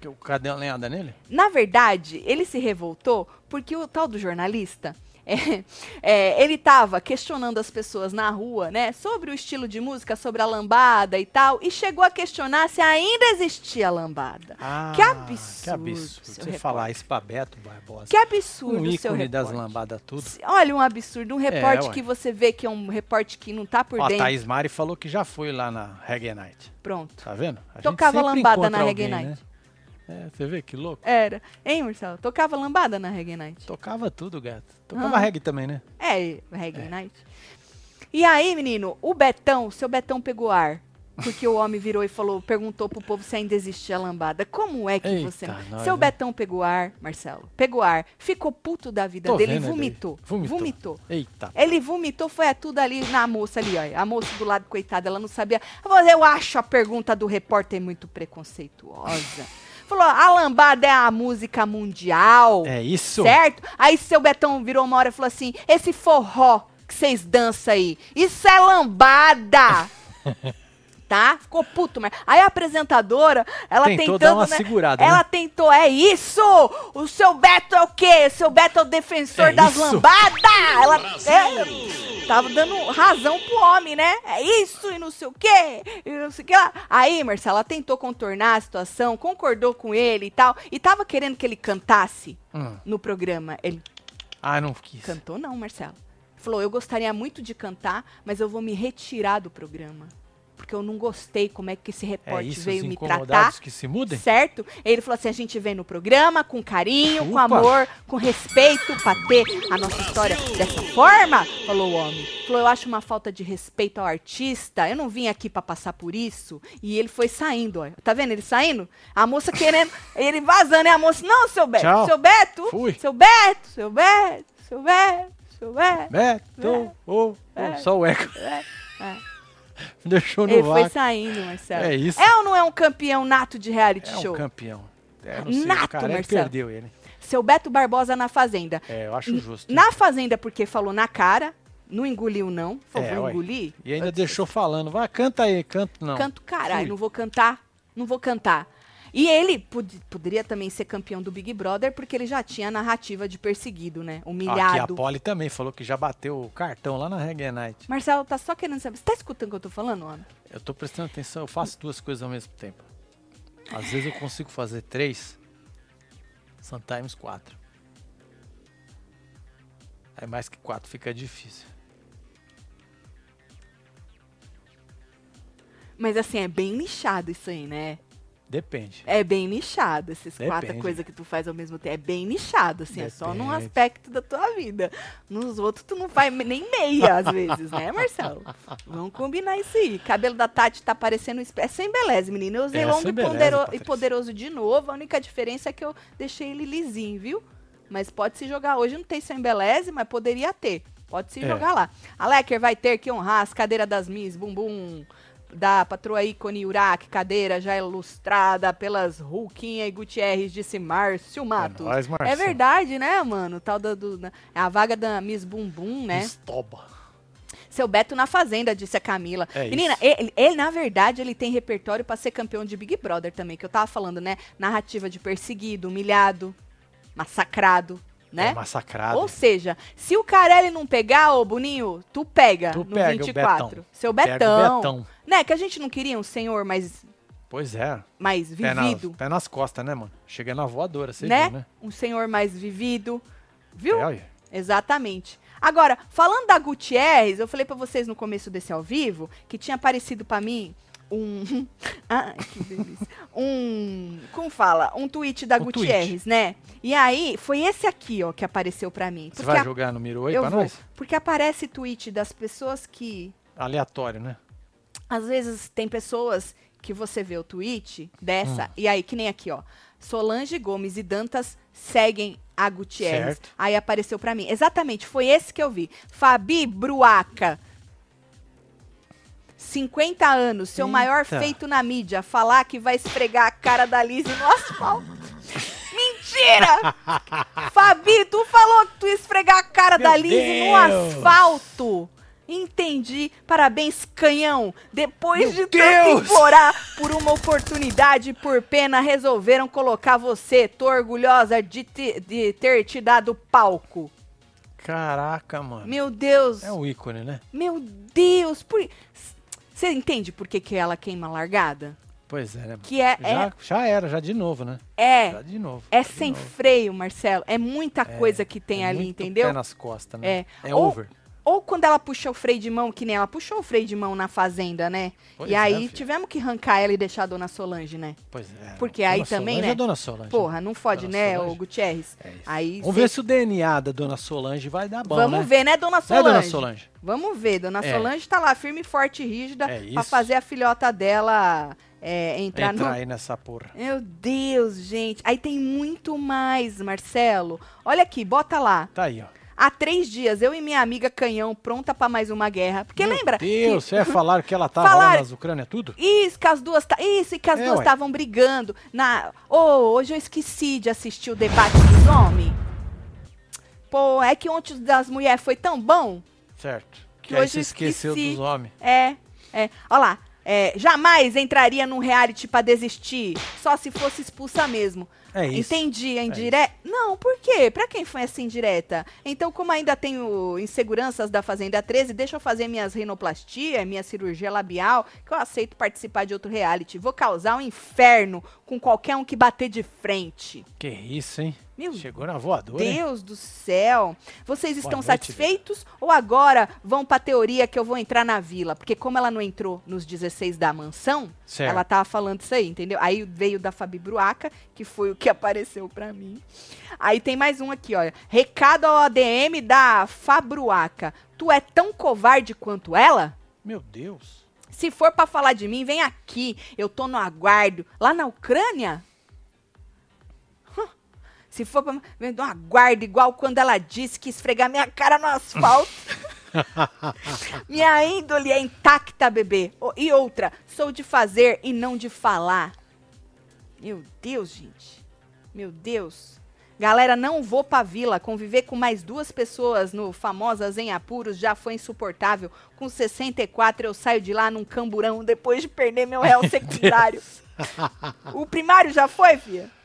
Que o Cadê a lenhada nele? Na verdade, ele se revoltou porque o tal do jornalista. É, é, ele estava questionando as pessoas na rua, né, sobre o estilo de música, sobre a lambada e tal, e chegou a questionar se ainda existia lambada. Ah, Que absurdo, Que absurdo. seu Você repórter. falar isso Beto Barbosa. Que absurdo, um seu ícone das repórter. lambadas tudo. Olha um absurdo, um repórter ué. que você vê que é um repórter que não tá por Ó, a dentro. Thaís Mari falou que já foi lá na Reggae Night. Pronto. Tá vendo? A Tocava lambada na Reggae alguém, Night. Né? É, você vê que louco? Era. Hein, Marcelo? Tocava lambada na Reggae Night. Tocava tudo, gato. Tocava Ah. reggae também, né? É, Reggae Night. E aí, menino, o Betão, seu Betão pegou ar. Porque o homem virou e falou, perguntou pro povo se ainda existia a lambada. Como é que Eita, você. nós, seu né? Betão pegou ar, Marcelo. Pegou ar. Ficou puto da vida Tô dele e vomitou. Vomitou. vomitou. Eita. Ele vomitou, foi tudo ali na moça ali, ó. A moça do lado, coitada, ela não sabia. Eu acho a pergunta do repórter muito preconceituosa. Falou, a lambada é a música mundial. É isso? Certo? Aí seu Betão virou uma hora e falou assim: esse forró que vocês dançam aí, isso é lambada! [laughs] tá? Ficou puto, mas. Aí a apresentadora, ela Tentou tentando. né, segurada, Ela né? tentou, é isso! O seu Beto é o quê? O seu Beto é o defensor É das isso? lambadas! Ela é, tava dando razão pro homem, né? É isso e não sei o quê, e não sei o que lá. Aí, Marcelo, ela tentou contornar a situação, concordou com ele e tal, e tava querendo que ele cantasse Hum. no programa. Ele Ah, não quis. cantou, não, Marcelo. Falou: eu gostaria muito de cantar, mas eu vou me retirar do programa. Porque eu não gostei como é que esse É repórter isso, veio os me tratar. que se mudem? Certo? Ele falou assim: a gente vem no programa com carinho, com amor, com respeito, pra ter a nossa história dessa forma. Falou o homem. Falou: eu acho uma falta de respeito ao artista. Eu não vim aqui pra passar por isso. E ele foi saindo, ó. Tá vendo ele saindo? A moça querendo, [laughs] ele vazando, e a moça: não, seu Beto, Tchau. seu Beto, Fui. seu Beto, seu Beto, seu Beto, seu Beto. Beto, ô, É. só o eco. É. [laughs] Deixou no Ele foi vácuo. saindo, Marcelo. É isso. É ou não é um campeão nato de reality É um show? campeão. É, não sei, Nato, o cara Marcelo. perdeu ele. Seu Beto Barbosa na Fazenda. É, eu acho justo. Na Fazenda, porque falou na cara, não engoliu, não. Falou, É, vou engolir. E ainda Eu deixou falando. Vai, canta aí, canta não. Canto caralho, não vou cantar, não vou cantar. E ele pod- poderia também ser campeão do Big Brother, porque ele já tinha a narrativa de perseguido, né? Aqui a Humilhado. Polly também falou que já bateu o cartão lá na Reggae Night. Marcelo tá só querendo saber. Você tá escutando o que eu tô falando, Ana? Eu tô prestando atenção, eu faço duas coisas ao mesmo tempo. Às vezes eu consigo fazer três, sometimes quatro. Aí mais que quatro fica difícil. Mas assim, é bem nichado isso aí, né? Depende. É bem nichado, esses quatro Depende. coisas que tu faz ao mesmo tempo. É bem nichado, assim, é só num Depende. aspecto da tua vida. Nos outros tu não faz nem meia, às vezes, né, Marcelo? Vamos combinar isso aí. Cabelo da Tati tá parecendo... É sem beleza, menina. Eu usei É longo e, beleza, e poderoso de novo. A única diferença é que eu deixei ele lisinho, viu? Mas pode se jogar hoje. Não tem sem beleza, mas poderia ter. Pode se É. jogar lá. A Lecker vai ter que honrar as cadeiras das Miss Bumbum da patroa ícone Urac, cadeira já ilustrada pelas Ruquinha e Gutierrez, disse Márcio Matos. nóis, É, verdade, né, mano? Tal da, do, é a vaga da Miss Bumbum, né? Estoba. Seu Beto na Fazenda, disse a Camila. É Menina, ele, ele, na verdade, ele tem repertório pra ser campeão de Big Brother também, que eu tava falando, né? Narrativa de perseguido, humilhado, massacrado, né? É massacrado. Ou seja, se o Carelli não pegar, ô Boninho, tu pega Tu no pega o 24. Betão. Seu Pega o Betão. Né? Que a gente não queria um senhor mais, Pois é. mais Pé, na- vivido, pé nas costas, né, mano? Chega na voadora, você né? viu, né? Um senhor mais vivido. Viu? É. Exatamente. Agora, falando da Gutierrez, eu falei pra vocês no começo desse ao vivo que tinha aparecido pra mim um. [laughs] Ai, que delícia. Um. Como fala? Um tweet da Um Gutierrez, né? E aí, foi esse aqui, ó, que apareceu pra mim. Você vai a- jogar no Miro aí eu pra vou. nós? Porque aparece tweet das pessoas que. Aleatório, né? Às vezes tem pessoas que você vê o tweet dessa, Hum. e aí, que nem aqui, ó. Solange Gomes e Dantas seguem a Gutierrez. Certo. Aí apareceu pra mim. Exatamente, foi esse que eu vi. Fabi Bruaca. 50 anos, seu Eita. maior feito na mídia, falar que vai esfregar a cara da Lizzie no asfalto. [laughs] Mentira! Fabi, tu falou que tu ia esfregar a cara Meu da Lizzie no asfalto. Entendi. Parabéns, canhão. Depois Meu de tanto implorar por uma oportunidade, por pena, resolveram colocar você. Tô orgulhosa de, te- de ter te dado palco. Caraca, mano. Meu Deus. É um ícone, né? Meu Deus. Por... Você entende por que, que ela queima a largada? Pois é, né? Que é, Já, já era, já de novo, né? é, Já é, de novo. é sem novo. freio, Marcelo. É muita coisa que tem É ali, entendeu? Pé nas costas, né? É. É Ou- over. Ou quando ela puxa o freio de mão, que nem ela puxou o freio de mão na fazenda, né? Pois e é, aí filho. tivemos que arrancar ela e deixar a dona Solange, né? Pois é. Porque aí Dona também, Solange né? É Dona Solange. Porra, não fode, Dona né, Solange. o Gutierrez? É isso. Aí Vamos ver se o DNA da Dona Solange vai dar bom, Vamos né? ver, né, dona Né, Solange? Dona Solange? Vamos ver, dona É. Solange tá lá firme, forte e rígida É pra fazer a filhota dela é, entrar, Entrar no... aí nessa porra. Meu Deus, gente. Aí tem muito mais, Marcelo. Olha aqui, bota lá. Tá aí, ó. Há três dias, eu e minha amiga Canhão, pronta pra mais uma guerra. Porque Meu lembra? Deus, que... você ia falar que ela tava Falaram- lá nas Ucrânia tudo? Isso, que as duas. ta- Isso, e que as É, duas estavam brigando. Na... Ô, hoje eu esqueci de assistir o debate dos homens. Pô, é que ontem das mulheres foi tão bom. Certo. Que Que hoje esqueceu esqueci. dos homens. É, é. Olha lá. é, jamais entraria num reality pra desistir. Só se fosse expulsa mesmo. É isso. Entendi, a indireta. Não, por quê? Pra quem foi essa indireta? Então, como ainda tenho inseguranças da Fazenda 13, deixa eu fazer minhas rinoplastia, minha cirurgia labial, que eu aceito participar de outro reality. Vou causar um inferno com qualquer um que bater de frente. Que isso, hein? Meu Chegou na voadora, hein? Deus do céu. Vocês estão noite, satisfeitos ou agora vão pra teoria que eu vou entrar na vila? Porque como ela não entrou nos 16 da mansão, Certo. ela tava falando isso aí, entendeu? Aí veio da Fabi Bruaca, que foi o que [laughs] apareceu pra mim. Aí tem mais um aqui, olha. Recado ao ADM da Fabruaca. Tu é tão covarde quanto ela? Meu Deus. Se for pra falar de mim, vem aqui. Eu tô no aguardo. Lá na Ucrânia? Se for pra. Vem no aguardo, igual quando ela disse que esfregar minha cara no asfalto. [laughs] minha índole é intacta, bebê. E outra, sou de fazer e não de falar. Meu Deus, gente. Meu Deus. Galera, não vou pra vila. Conviver com mais duas pessoas no Famosas em Apuros já foi insuportável. Com 64 eu saio de lá num camburão depois de perder meu réu [laughs] secundário. o primário já foi, filha?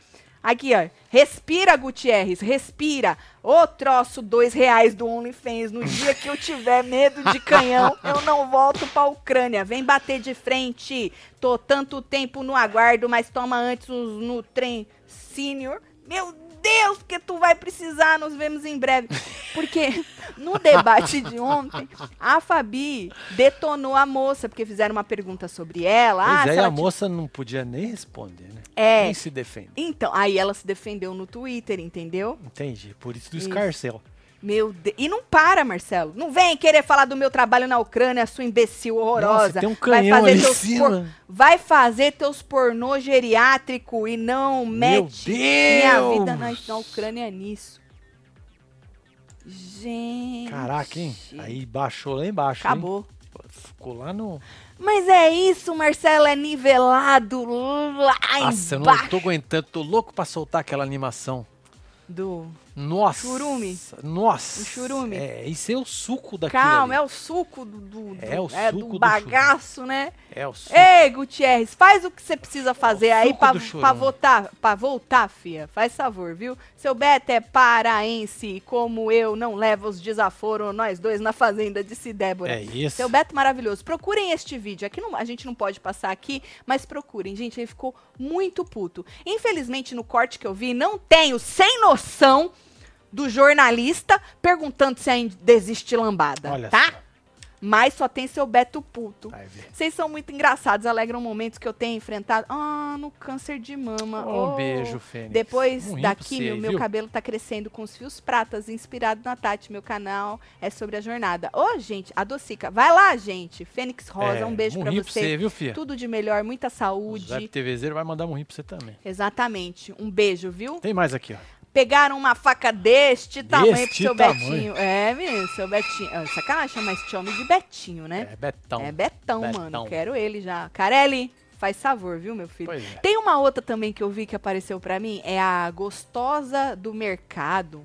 Aqui, ó. Respira, Gutierrez, respira. Ô troço dois reais do OnlyFans. No dia que eu tiver medo de canhão, [laughs] eu não volto pra Ucrânia. Vem bater de frente. Tô tanto tempo no aguardo, mas toma antes uns no trem senior. Meu Deus, porque tu vai precisar, nos vemos em breve. Porque no debate de ontem, a Fabi detonou a moça, porque fizeram uma pergunta sobre ela. Pois ah, é, se e a ela t- moça não podia nem responder, né? É. Nem se defende. Então, aí ela se defendeu no Twitter, entendeu? Entendi. Por isso do Isso. escarcel. Meu Deus. E não para, Marcelo. Não vem querer falar do meu trabalho na Ucrânia, sua imbecil horrorosa. Nossa, tem um vai canhão fazer ali teus cima. Vai fazer teus pornô geriátrico e não Meu mete minha Deus! vida na, na Ucrânia nisso. Gente. Caraca, hein? Aí baixou lá embaixo, hein? Acabou. Ficou lá no... Mas é isso, Marcelo, é nivelado lá Nossa, eu embaixo não tô aguentando. Tô louco pra soltar aquela animação. do... Nossa. Churume. Nossa. O churume. É, isso é o suco daquilo Calma, ali. é o suco do, do, É o é, suco do do bagaço, né? É o suco. Ei, Gutierrez, faz o que você precisa fazer aí suco pra, pra votar, pra voltar, fia. Faz favor, viu? Seu Beto é paraense, como eu, não leva os desaforos, nós dois na fazenda, disse Débora. É isso. Seu Beto maravilhoso. Procurem este vídeo. Aqui não- a gente não pode passar aqui, mas procurem. Gente, ele ficou muito puto. Infelizmente, no corte que eu vi, não tenho sem noção do jornalista perguntando se ainda existe lambada. Olha tá? só. Mas só tem seu Beto puto. Vocês são muito engraçados, alegram momentos que eu tenho enfrentado. Ah, no câncer de mama. Um Oh. beijo, Fênix. Depois daqui, pra meu, cabelo tá crescendo com os fios pratas, inspirado na Tati. Meu canal é sobre a jornada. Ô, gente, a Docica. Vai lá, gente. Fênix Rosa, É, um beijo pra você. você, viu, filha? Tudo de melhor, muita O saúde. Zé TVZero vai mandar um rim pra você também. Exatamente. Um beijo, viu? Tem mais aqui, ó. Pegaram uma faca deste tamanho pro Deste seu tamanho. Betinho. É, menino, seu Betinho. Ah, sacanagem chamar esse homem de Betinho, né? É Betão. É Betão, Betão. mano. Quero ele já. Carelli, faz favor, viu, meu filho? Pois é. Tem uma outra também que eu vi que apareceu pra mim, é a gostosa do mercado.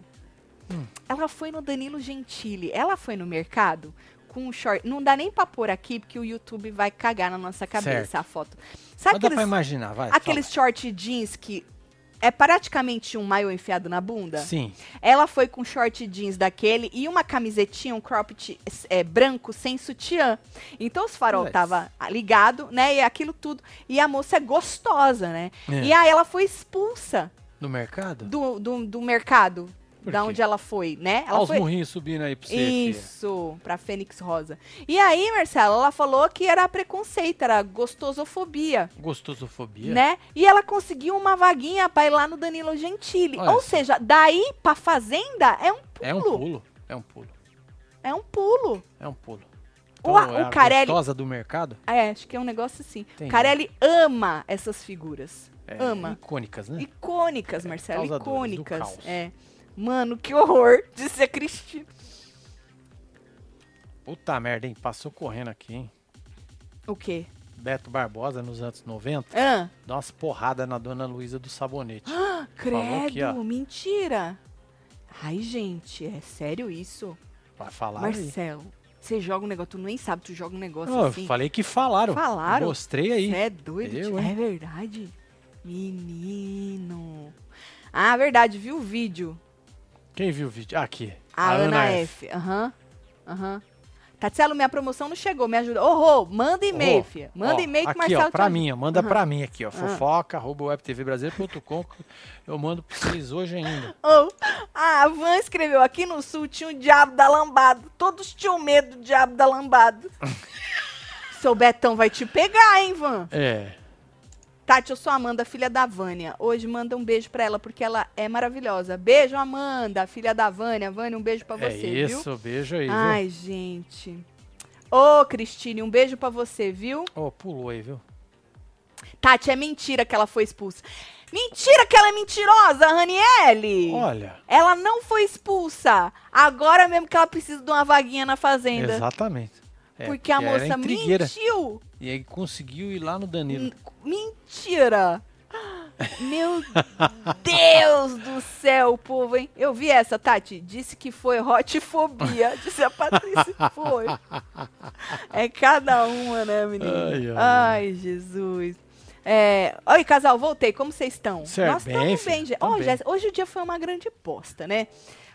Hum. Ela foi no Danilo Gentili. Ela foi no mercado com um short. Não dá nem pra pôr aqui, porque o YouTube vai cagar na nossa cabeça Certo. a foto. Sabe Mas dá pra aqueles, imaginar, vai. aqueles short jeans que é praticamente um maio enfiado na bunda? Sim. Ela foi com short jeans daquele e uma camisetinha, um cropped é, branco sem sutiã. Então os farol Mas- tava ligado, né? E aquilo tudo. E a moça é gostosa, né? É. E aí ela foi expulsa No mercado? do, do, do mercado. Da onde ela foi, né? Ela Olha os foi. murrinhos subindo aí pra você, filha. Isso, pra Fênix Rosa. E aí, Marcela, ela falou que era preconceito, era gostosofobia, Gostosofobia? né? E ela conseguiu uma vaguinha pra ir lá no Danilo Gentili. Olha Ou só. seja, daí pra fazenda é um pulo. É um pulo. É um pulo. É um pulo. É um pulo. O, a- é o a Carelli. gostosa do mercado? É, acho que é um negócio assim. Entendi. Carelli ama essas figuras. É, ama. Icônicas, né? Icônicas, Marcelo. do Icônicas. É. Mano, que horror, disse a Cristina. Puta merda, hein? Passou correndo aqui, hein? O quê? Beto Barbosa, nos anos 90, Ah, dá umas porradas na dona Luísa do Sabonete. credo, aqui, ó. mentira. Ai, gente, é sério isso? Vai falar aí. Marcelo, você joga um negócio, tu nem sabe, tu joga um negócio Não, eu assim. falei que falaram. Falaram? Mostrei aí. Você é doido? Eu, é verdade? Menino. Ah, verdade, viu o vídeo? Quem viu o vídeo? Ah, aqui. A, Ana, F. Aham. Aham. Tatielo, minha promoção não chegou, me ajuda. Ô, Rô, manda e-mail, Ô, filha. Manda e-mail que o Aqui, Marcelo ó, pra te mim, ó, manda Aham. pra mim aqui, ó. Ah. Fofoca, arroba webtvbrasileiro.com. que Eu mando pra vocês hoje ainda. [laughs] Ô, a Van escreveu, aqui no sul tinha o diabo da lambada. Todos tinham medo do diabo da lambada. [laughs] Seu Betão vai te pegar, hein, Van? É. Tati, eu sou a Amanda, filha da Vânia. Hoje manda um beijo pra ela, porque ela é maravilhosa. Beijo, Amanda, filha da Vânia. Vânia, um beijo pra é você, viu? isso, beijo aí, viu? Ai, gente. Ô, Cristine, um beijo pra você, viu? Ô, pulou aí, viu? Tati, é mentira que ela foi expulsa. Mentira que ela é mentirosa, Raniele! Olha, Ela não foi expulsa. Agora mesmo que ela precisa de uma vaguinha na fazenda. exatamente. É, porque a era moça mentiu. E aí conseguiu ir lá no Danilo. N- Mentira. Meu Deus do céu, povo, hein? Eu vi essa, Tati. Disse que foi hotfobia. [laughs] Disse a Patrícia. Foi. É cada uma, né, menina? Ai, ai, Ai, Jesus. É... Oi, casal, voltei. Como vocês estão? Certo, Nós bem, estamos bem, gente. bem. Jéssica, hoje o dia foi uma grande posta, né?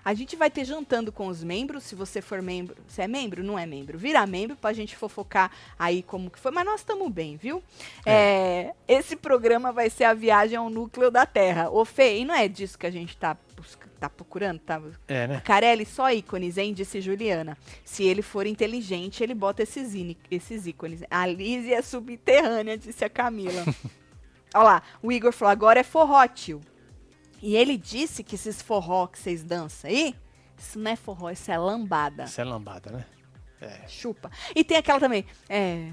A gente vai ter jantando com os membros, se você for membro. Se é membro, não é membro. Vira membro pra gente fofocar aí como que foi. Mas nós estamos bem, viu? É, esse programa vai ser a viagem ao núcleo da Terra. Ô, Fê, e não é disso que a gente tá, tá procurando? Tá? É, né? Carelli, só ícones, hein? Disse Juliana. Se ele for inteligente, ele bota esses, esses ícones. A Liz é subterrânea, disse a Camila. [laughs] Olha lá, o Igor falou, agora é forró, tio. E ele disse que esses forró que vocês dançam aí, isso não é forró, isso é lambada. Isso é lambada, né? É. Chupa. E tem aquela também, é...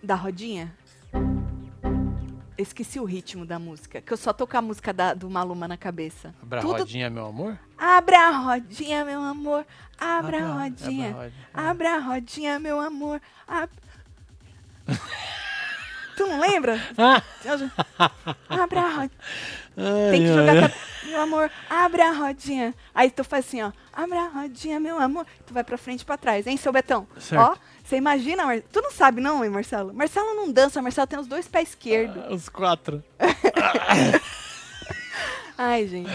Da rodinha? Esqueci o ritmo da música, que eu só tô com a música da- do Maluma na cabeça. Abra a Tudo rodinha, meu amor. Abra a rodinha, meu amor. Abra a rodinha. abra a rodinha. Abra a rodinha, meu amor. Ab... [laughs] tu não lembra? Abra a rodinha. Tem que jogar. cap- Meu amor, abra a rodinha. Aí tu faz assim, ó. Abra a rodinha, meu amor. Tu vai pra frente e pra trás, hein, seu Betão? Certo. Ó, você imagina, Mar... tu não sabe não, hein, Marcelo? Marcelo não dança, Marcelo tem os dois pés esquerdos. Os quatro. [laughs] Ai, gente.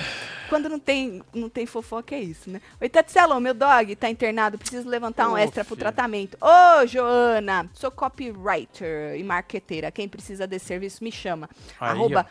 Quando não tem, não tem fofoca, é isso, né? Oi, Tatselo, meu dog tá internado, preciso levantar um Ô, extra pro filho. tratamento. Ô, Joana, sou copywriter e marqueteira. Quem precisa desse serviço, me chama. Aí, Arroba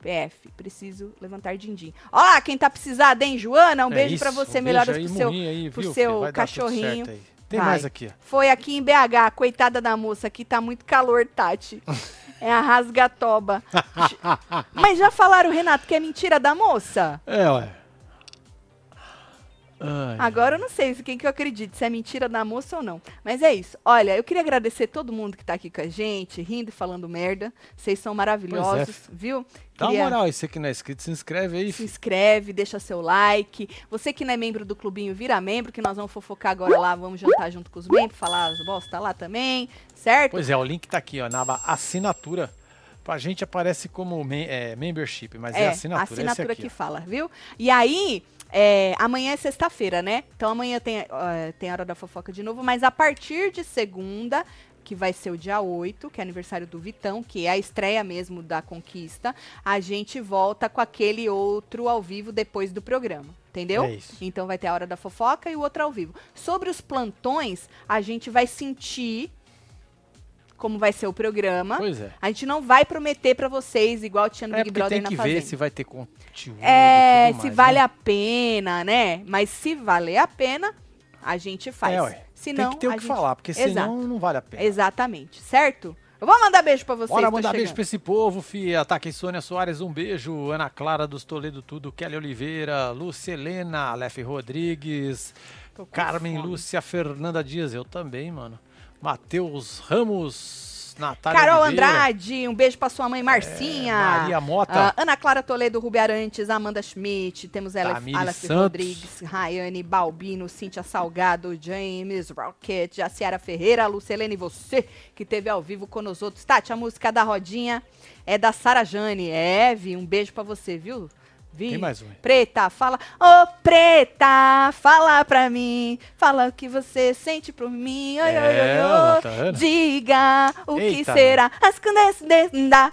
PF. Preciso levantar din-din. Ó lá, quem tá precisado, hein, Joana? Um É beijo pra você, um melhoras pro seu, aí, pro seu cachorrinho. Tem Vai. mais aqui. Foi aqui em BH, coitada da moça, aqui tá muito calor, Tati. [laughs] É a rasgatoba. [laughs] Mas já falaram, Renato, que é mentira da moça? É, ué. Ai, Agora eu não sei se quem que eu acredito, se é mentira da moça ou não. Mas é isso. Olha, eu queria agradecer todo mundo que tá aqui com a gente, rindo e falando merda. Vocês são maravilhosos, viu? Dá uma Queria- moral aí, você que não é inscrito, se inscreve aí, se filho. inscreve, deixa seu like. Você que não é membro do clubinho, vira membro, que nós vamos fofocar agora lá, vamos jantar junto com os membros, falar as bosta lá também, certo? Pois é, o link tá aqui, ó, na aba assinatura. Pra gente aparece como é, membership, mas é, É, assinatura. a assinatura esse aqui, que fala, viu? E aí, é, amanhã é sexta-feira, né? Então amanhã tem, eh, tem a Hora da Fofoca de novo, mas a partir de segunda, que vai ser o dia 8, que é aniversário do Vitão, que é a estreia mesmo da Conquista, a gente volta com aquele outro ao vivo depois do programa. Entendeu? É isso. Então vai ter a hora da fofoca e o outro ao vivo. Sobre os plantões, a gente vai sentir como vai ser o programa. Pois é. A gente não vai prometer pra vocês, igual tinha no É Big Brother tem na que Fazenda. ver se vai ter conteúdo É, se mais, vale né? a pena, né? Mas se valer a pena, a gente faz. É, ué. Se tem não, que ter o que gente- falar, porque Exato. senão não vale a pena. Exatamente, certo? Eu vou mandar beijo pra vocês. Bora mandar beijo pra esse povo, fia. Ataque Sônia Soares, um beijo. Ana Clara dos Toledo Tudo, Kelly Oliveira, Lúcia Helena, Aleph Rodrigues, Carmen fome. Lúcia Fernanda Dias, eu também, mano. Matheus Ramos, Natália Carol Oliveira, Andrade, um beijo pra sua mãe Marcinha. É, Maria Mota. Ah, Ana Clara Toledo, Rubi Arantes, Amanda Schmidt, temos ela, Santos. Rodrigues, Rayane Balbino, Cíntia Salgado, James Rocket, Jaciara Ferreira, Lucilene, você que teve ao vivo com outros. Tati, a música da rodinha é da Sara Jane. É, Vi, um beijo pra você, viu? Vi. Tem mais um. Preta, fala. Ô, Preta, fala pra mim. Fala o que você sente por mim. Oi, oi, oi, É, oi. tá vendo? Diga o que Eita. será. As da.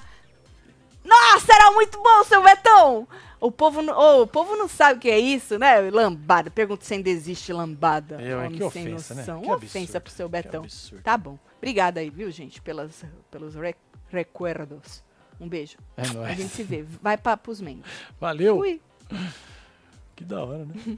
Nossa, era muito bom, seu Betão! O povo, não- ô, o povo não sabe o que é isso, né? Lambada. Pergunta se ainda existe lambada. Eu? Homem Que ofensa, né? noção. Que Uma absurdo, ofensa pro seu que Betão. Tá bom. Obrigada aí, viu, gente, pelas, pelos re- recuerdos. Um beijo. É A nóis. gente se vê. Vai pra, pros membros. Valeu. Fui. Que da hora, né? [laughs]